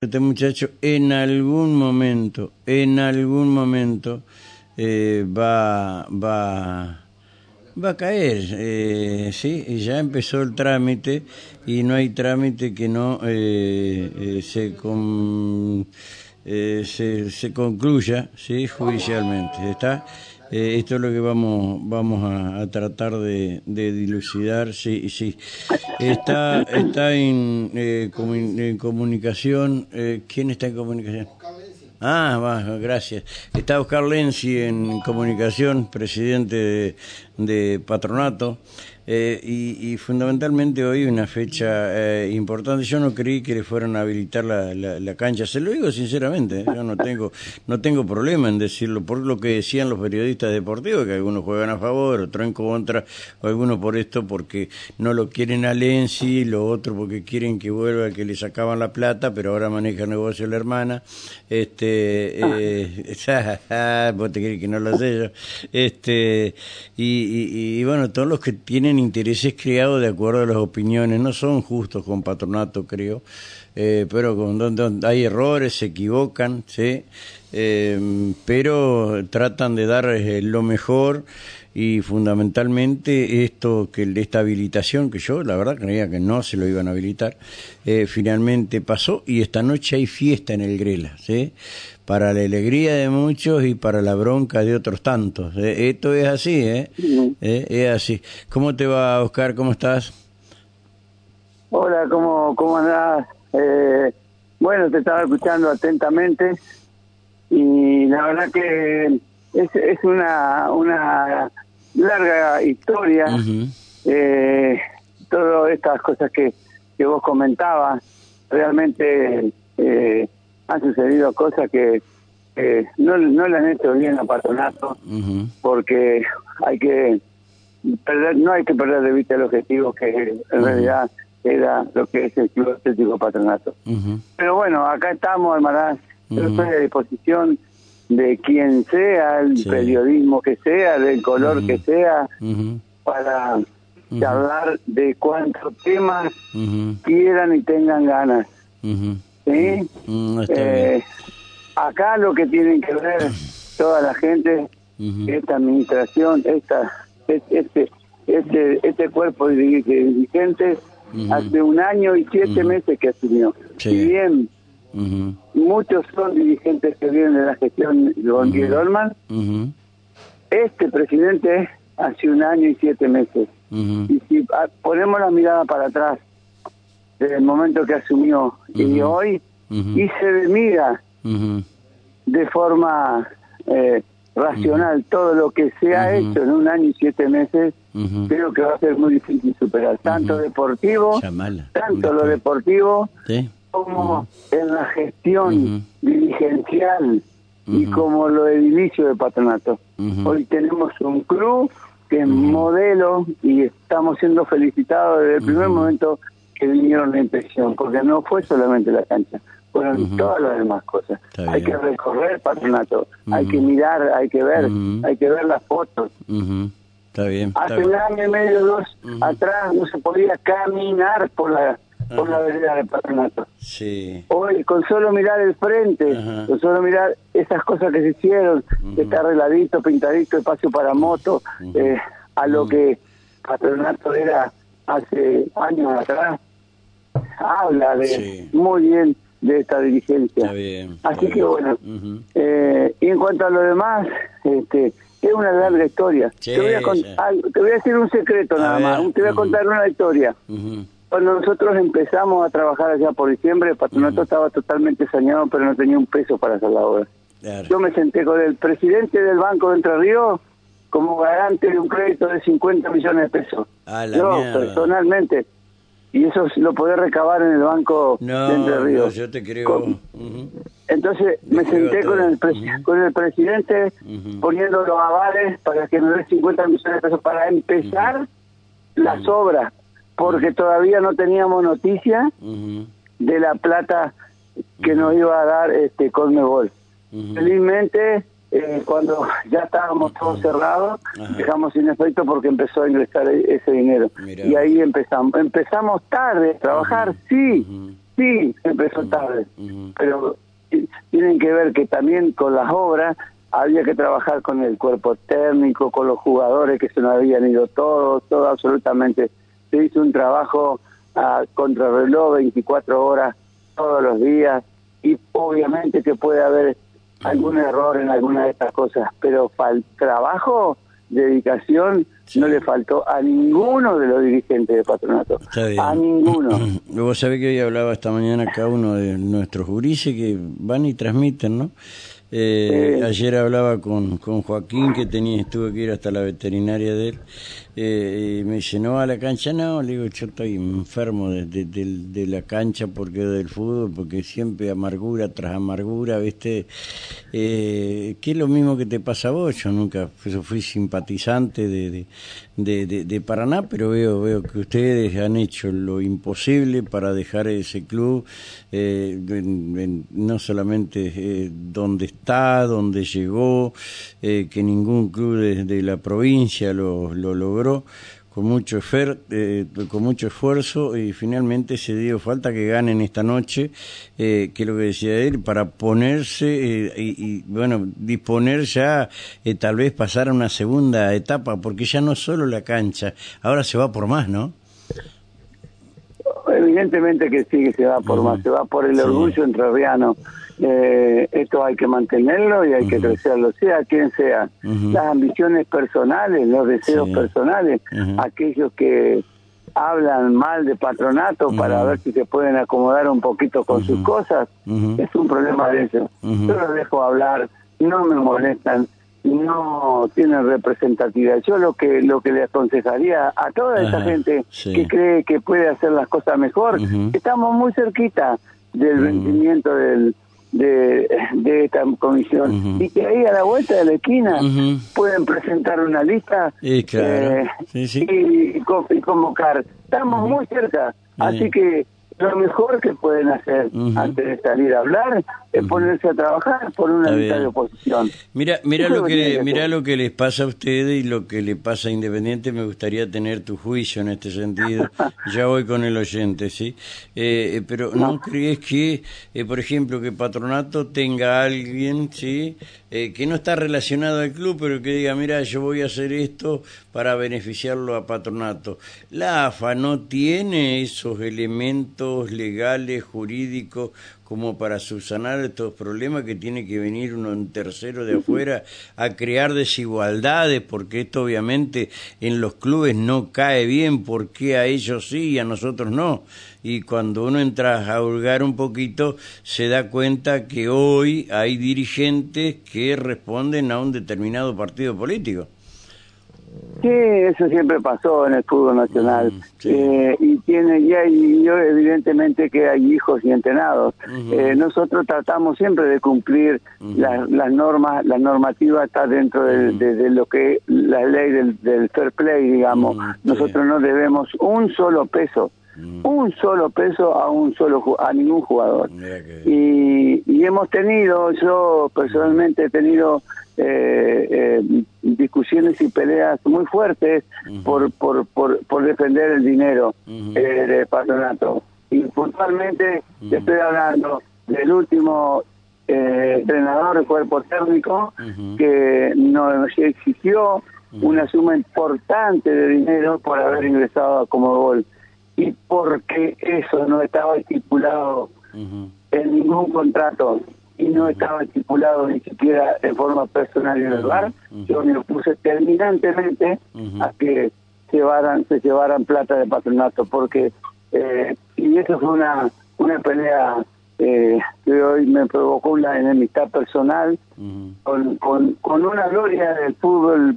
Este muchacho en algún momento, en algún momento eh, va, va, va a caer, eh, sí, ya empezó el trámite y no hay trámite que no eh, eh se, con, eh, se, se concluya, sí, judicialmente, está. Eh, esto es lo que vamos vamos a, tratar de, de, dilucidar. Sí, sí. Está está en, eh, en comunicación. Eh, ¿Quién está en comunicación? Ah, va, gracias. Está Oscar Lenzi en comunicación, presidente de, de Patronato. Eh, y, fundamentalmente hoy una fecha eh, importante. Yo no creí que le fueran a habilitar la, la, cancha. Se lo digo sinceramente. ¿eh? Yo no tengo no tengo problema en decirlo por lo que decían los periodistas deportivos, que algunos juegan a favor, otros en contra, o algunos por esto porque no lo quieren a Lenzi, lo otro porque quieren que vuelva, que le sacaban la plata, pero ahora maneja negocio la hermana. Este, eh, vos te crees que no lo sé yo. Este, y, y, y bueno, todos los que tienen intereses creados de acuerdo a las opiniones, no son justos con patronato, creo, eh, pero con donde hay errores, se equivocan, ¿sí? Eh, pero tratan de dar eh, lo mejor y fundamentalmente esto que esta habilitación que yo la verdad creía que no se lo iban a habilitar eh, finalmente pasó y esta noche hay fiesta en el Grela ¿sí? para la alegría de muchos y para la bronca de otros tantos ¿eh? esto es así ¿eh? ¿Eh? es así cómo te va Oscar cómo estás hola cómo cómo andás eh, bueno te estaba escuchando atentamente y la verdad que es, es una una larga historia, uh -huh. eh, todas estas cosas que, que vos comentabas, realmente eh, han sucedido cosas que eh, no, no le han hecho bien a Patronato, uh -huh. porque hay que perder, no hay que perder de vista el objetivo que en uh -huh. realidad era lo que es el Club Atlético Patronato. Pero bueno, acá estamos, hermanas, yo estoy a disposición de quien sea, el sí. periodismo que sea, del color uh -huh. que sea, para charlar de cuántos temas quieran y tengan ganas. ¿Sí? Mm, eh, acá lo que tienen que ver toda la gente, esta administración, esta, este, este, este cuerpo de dirigentes, hace un año y siete meses que asumió. Sí. Si bien. Muchos son dirigentes que vienen de la gestión de Don -huh. Dolman. Este presidente hace un año y siete meses. Y si ponemos la mirada para atrás, desde el momento que asumió y hoy, y se mira de forma eh, racional todo lo que se ha hecho en un año y siete meses, creo que va a ser muy difícil superar. Tanto deportivo, tanto lo deportivo. Como en la gestión dirigencial y como lo edilicio de patronato. Hoy tenemos un club que es modelo y estamos siendo felicitados desde el primer momento que vinieron la inspección, porque no fue solamente la cancha, fueron todas las demás cosas. Hay que recorrer patronato, hay que mirar, hay que ver, hay que ver las fotos. Está bien. Hace un año y medio, dos atrás, no se podía caminar por la por la vereda del patronato. Sí. Hoy, con solo mirar el frente, con solo mirar esas cosas que se hicieron, -huh. está arregladito, pintadito, espacio para moto, eh, a lo que patronato era hace años atrás, habla de sí. muy bien de esta dirigencia. Está bien, está Así bien. que bueno, eh, y en cuanto a lo demás, este es una larga historia. Sí, te, voy a sí. te, voy a decir un secreto a nada ver. más, te voy a contar una historia. Cuando nosotros empezamos a trabajar allá por diciembre, el patronato estaba totalmente saneado, pero no tenía un peso para hacer la obra. Claro. Yo me senté con el presidente del Banco de Entre Ríos como garante de un crédito de 50 millones de pesos. Yo, mierda. personalmente. Y eso lo podés recabar en el Banco no, de Entre Ríos. No, yo te creo. Con, uh -huh. Entonces me senté con el, uh -huh. con el presidente poniendo los avales para que me dé 50 millones de pesos para empezar las obras porque todavía no teníamos noticia uh de la plata que uh nos iba a dar este Conmebol. Uh. Felizmente, eh, cuando ya estábamos todos cerrados, dejamos sin efecto porque empezó a ingresar ese dinero. Mirá. Y ahí empezamos. Empezamos tarde a trabajar, sí, Sí, empezó tarde, pero tienen que ver que también con las obras había que trabajar con el cuerpo técnico, con los jugadores que se nos habían ido todos, todo absolutamente. Se hizo un trabajo a contrarreloj 24 horas todos los días y obviamente que puede haber algún error en alguna de estas cosas, pero para el trabajo, dedicación, no le faltó a ninguno de los dirigentes de patronato. A ninguno. Vos sabés que hoy hablaba esta mañana cada uno de nuestros gurises que van y transmiten, ¿no? Eh, ayer hablaba con, con Joaquín que tenía, tuve que ir hasta la veterinaria de él eh, y me dice, ¿no a la cancha? No, le digo, yo estoy enfermo de, de, la cancha porque del fútbol, porque siempre amargura tras amargura, ¿viste? Eh, que es lo mismo que te pasa a vos, yo nunca fui, simpatizante de, de, Paraná, pero veo, veo que ustedes han hecho lo imposible para dejar ese club, eh, no solamente eh, donde está, donde llegó, que ningún club de, la provincia lo, lo logró con mucho, eh, con mucho esfuerzo y finalmente se dio falta que ganen esta noche, eh, que es lo que decía él, para ponerse eh, y, bueno, disponer ya, tal vez pasar a una segunda etapa, porque ya no solo la cancha, ahora se va por más, ¿no? Evidentemente que sí, que se va por más, se va por el orgullo entrerriano eh, esto hay que mantenerlo y hay que crecerlo, sea quien sea. Las ambiciones personales, los deseos personales, aquellos que hablan mal de patronato para ver si se pueden acomodar un poquito con sus cosas, es un problema de eso. Yo los dejo hablar, no me molestan, no tienen representatividad. Yo lo que lo que le aconsejaría a toda esa gente que cree que puede hacer las cosas mejor, estamos muy cerquita del rendimiento del de, de esta comisión. Y que ahí a la vuelta de la esquina pueden presentar una lista y, claro. Eh, y, convocar. Estamos muy cerca, así que lo mejor que pueden hacer antes de salir a hablar es ponerse a trabajar por una lista de oposición. Mira, mira lo que, mira lo que les pasa a ustedes y lo que le pasa a Independiente. Me gustaría tener tu juicio en este sentido. ya voy con el oyente, sí. Eh, eh, pero no, crees que, eh, por ejemplo, que Patronato tenga alguien, sí, que no está relacionado al club, pero que diga, mira, yo voy a hacer esto para beneficiarlo a Patronato. La AFA no tiene esos elementos legales, jurídicos como para subsanar estos problemas que tiene que venir uno en tercero de afuera a crear desigualdades, porque esto obviamente en los clubes no cae bien, porque a ellos sí y a nosotros no. Y cuando uno entra a hurgar un poquito, se da cuenta que hoy hay dirigentes que responden a un determinado partido político. Sí, eso siempre pasó en el fútbol nacional. Mm, eh, y tiene y hay, yo evidentemente que hay hijos y entrenados. Eh, nosotros tratamos siempre de cumplir las normas, la normativa está dentro de, lo que la ley del, fair play, digamos. nosotros no debemos un solo peso un solo peso a un solo a ningún jugador. Y, y hemos tenido yo personalmente he tenido eh, eh, discusiones y peleas muy fuertes por, por, por, defender el dinero eh, del patronato. Y puntualmente estoy hablando del último eh, entrenador de cuerpo técnico que nos exigió una suma importante de dinero por haber ingresado a como gol y porque eso no estaba estipulado en ningún contrato y no estaba estipulado ni siquiera en forma personal en el bar, yo me opuse terminantemente a que llevaran, se llevaran plata de patronato, porque, eh, y eso fue una, una pelea eh, que hoy me provocó una enemistad personal con, con, con una gloria del fútbol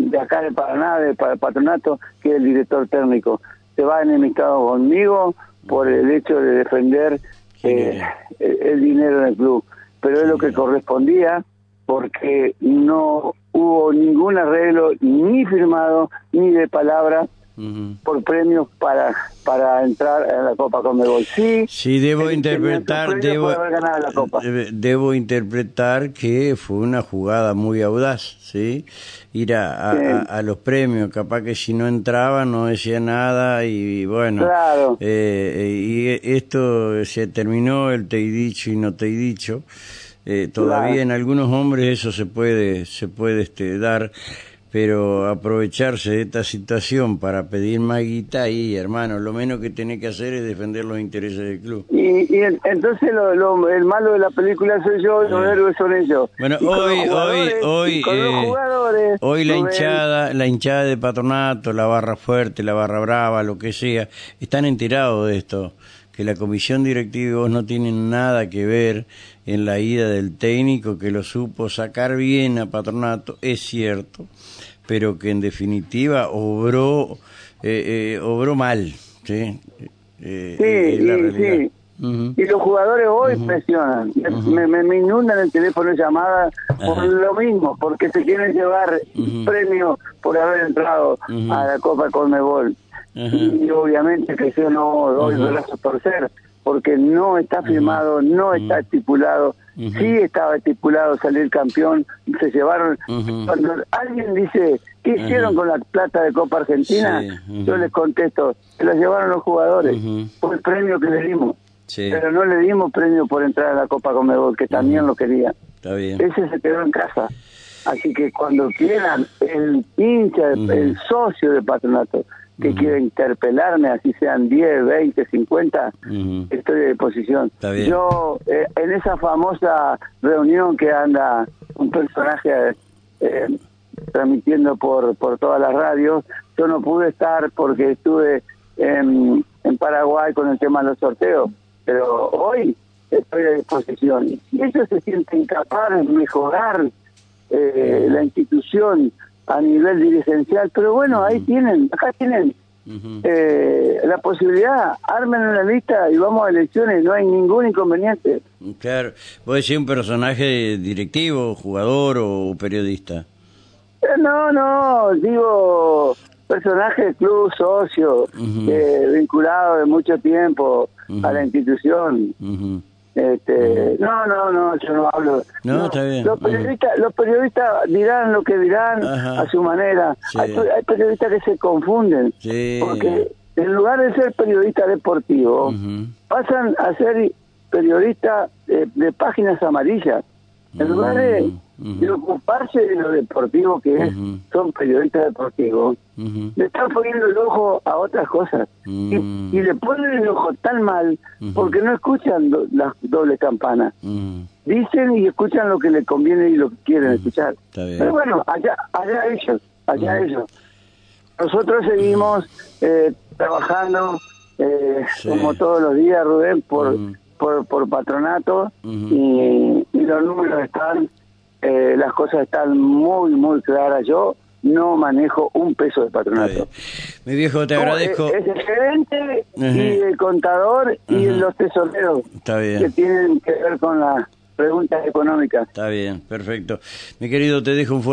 de acá de Paraná, de Patronato, que es el director técnico. Se va enemistado conmigo por el hecho de defender eh, el dinero en el club, pero es lo que correspondía porque no hubo ningún arreglo ni firmado ni de palabra por premios para para entrar a la Copa Conmebol. Sí, sí debo interpretar, debo, la Copa. debo interpretar que fue una jugada muy audaz, ¿sí? Ir a, a, los premios, capaz que si no entraba no decía nada y bueno, claro. eh, y esto se terminó el te he dicho y no te he dicho. Eh, todavía en algunos hombres eso se puede se puede este, dar pero aprovecharse de esta situación para pedir más guita y hermano, lo menos que tiene que hacer es defender los intereses del club. Y, entonces lo, el malo de la película soy yo, los héroes son ellos. Bueno, hoy, hoy, hoy, eh, hoy la hinchada, la hinchada de patronato, la barra fuerte, la barra brava, lo que sea, están enterados de esto que la comisión directiva no tienen nada que ver en la ida del técnico que lo supo sacar bien a Patronato, es cierto, pero que en definitiva obró eh, eh, obró mal, ¿sí? Eh, sí, sí. Y los jugadores hoy presionan, me, inundan el teléfono de llamada por lo mismo, porque se quieren llevar premio por haber entrado a la Copa Conmebol. Y obviamente que yo no doy brazos por ser, porque no está firmado, no está estipulado. Sí estaba estipulado salir campeón, se llevaron. Cuando alguien dice, ¿qué hicieron con la plata de Copa Argentina? Yo les contesto, se la llevaron los jugadores, por el premio que le dimos. Pero no le dimos premio por entrar a la Copa Comebol, que también lo quería. Ese se quedó en casa. Así que cuando quieran, el hincha, el socio de patronato, que quiera interpelarme, así sean 10, 20, 50, estoy de disposición. Yo, eh, en esa famosa reunión que anda un personaje eh, transmitiendo por, por todas las radios, yo no pude estar porque estuve en, en Paraguay con el tema de los sorteos, pero hoy estoy a disposición. Y si ellos se sienten capaces de mejorar eh, la institución, a nivel dirigencial, pero bueno, ahí tienen, acá tienen eh, la posibilidad, armen una lista y vamos a elecciones, no hay ningún inconveniente. Claro, ¿vos decís un personaje directivo, jugador o periodista? Eh, no, no, digo personaje del club, socio, eh, vinculado de mucho tiempo a la institución. Este, no, no, no, yo no hablo. No, está bien. Los periodistas, los periodistas dirán lo que dirán a su manera. Hay, periodistas que se confunden. Porque en lugar de ser periodista deportivo, pasan a ser periodistas de páginas amarillas. En lugar de, ocuparse de lo deportivo que es, son periodistas deportivos, le están poniendo el ojo a otras cosas. y, le ponen el ojo tan mal porque no escuchan las dobles campanas. Dicen y escuchan lo que les conviene y lo que quieren escuchar. Pero bueno, allá, allá ellos, allá ellos. Nosotros seguimos eh, trabajando eh, como todos los días, Rubén, por por, por patronato y, los números están, eh, las cosas están muy, muy claras. Yo no manejo un peso de patronato. Mi viejo, te agradezco. Es, el gerente y el contador y los tesoreros que tienen que ver con las preguntas económicas. Está bien, perfecto. Mi querido, te dejo un fuerte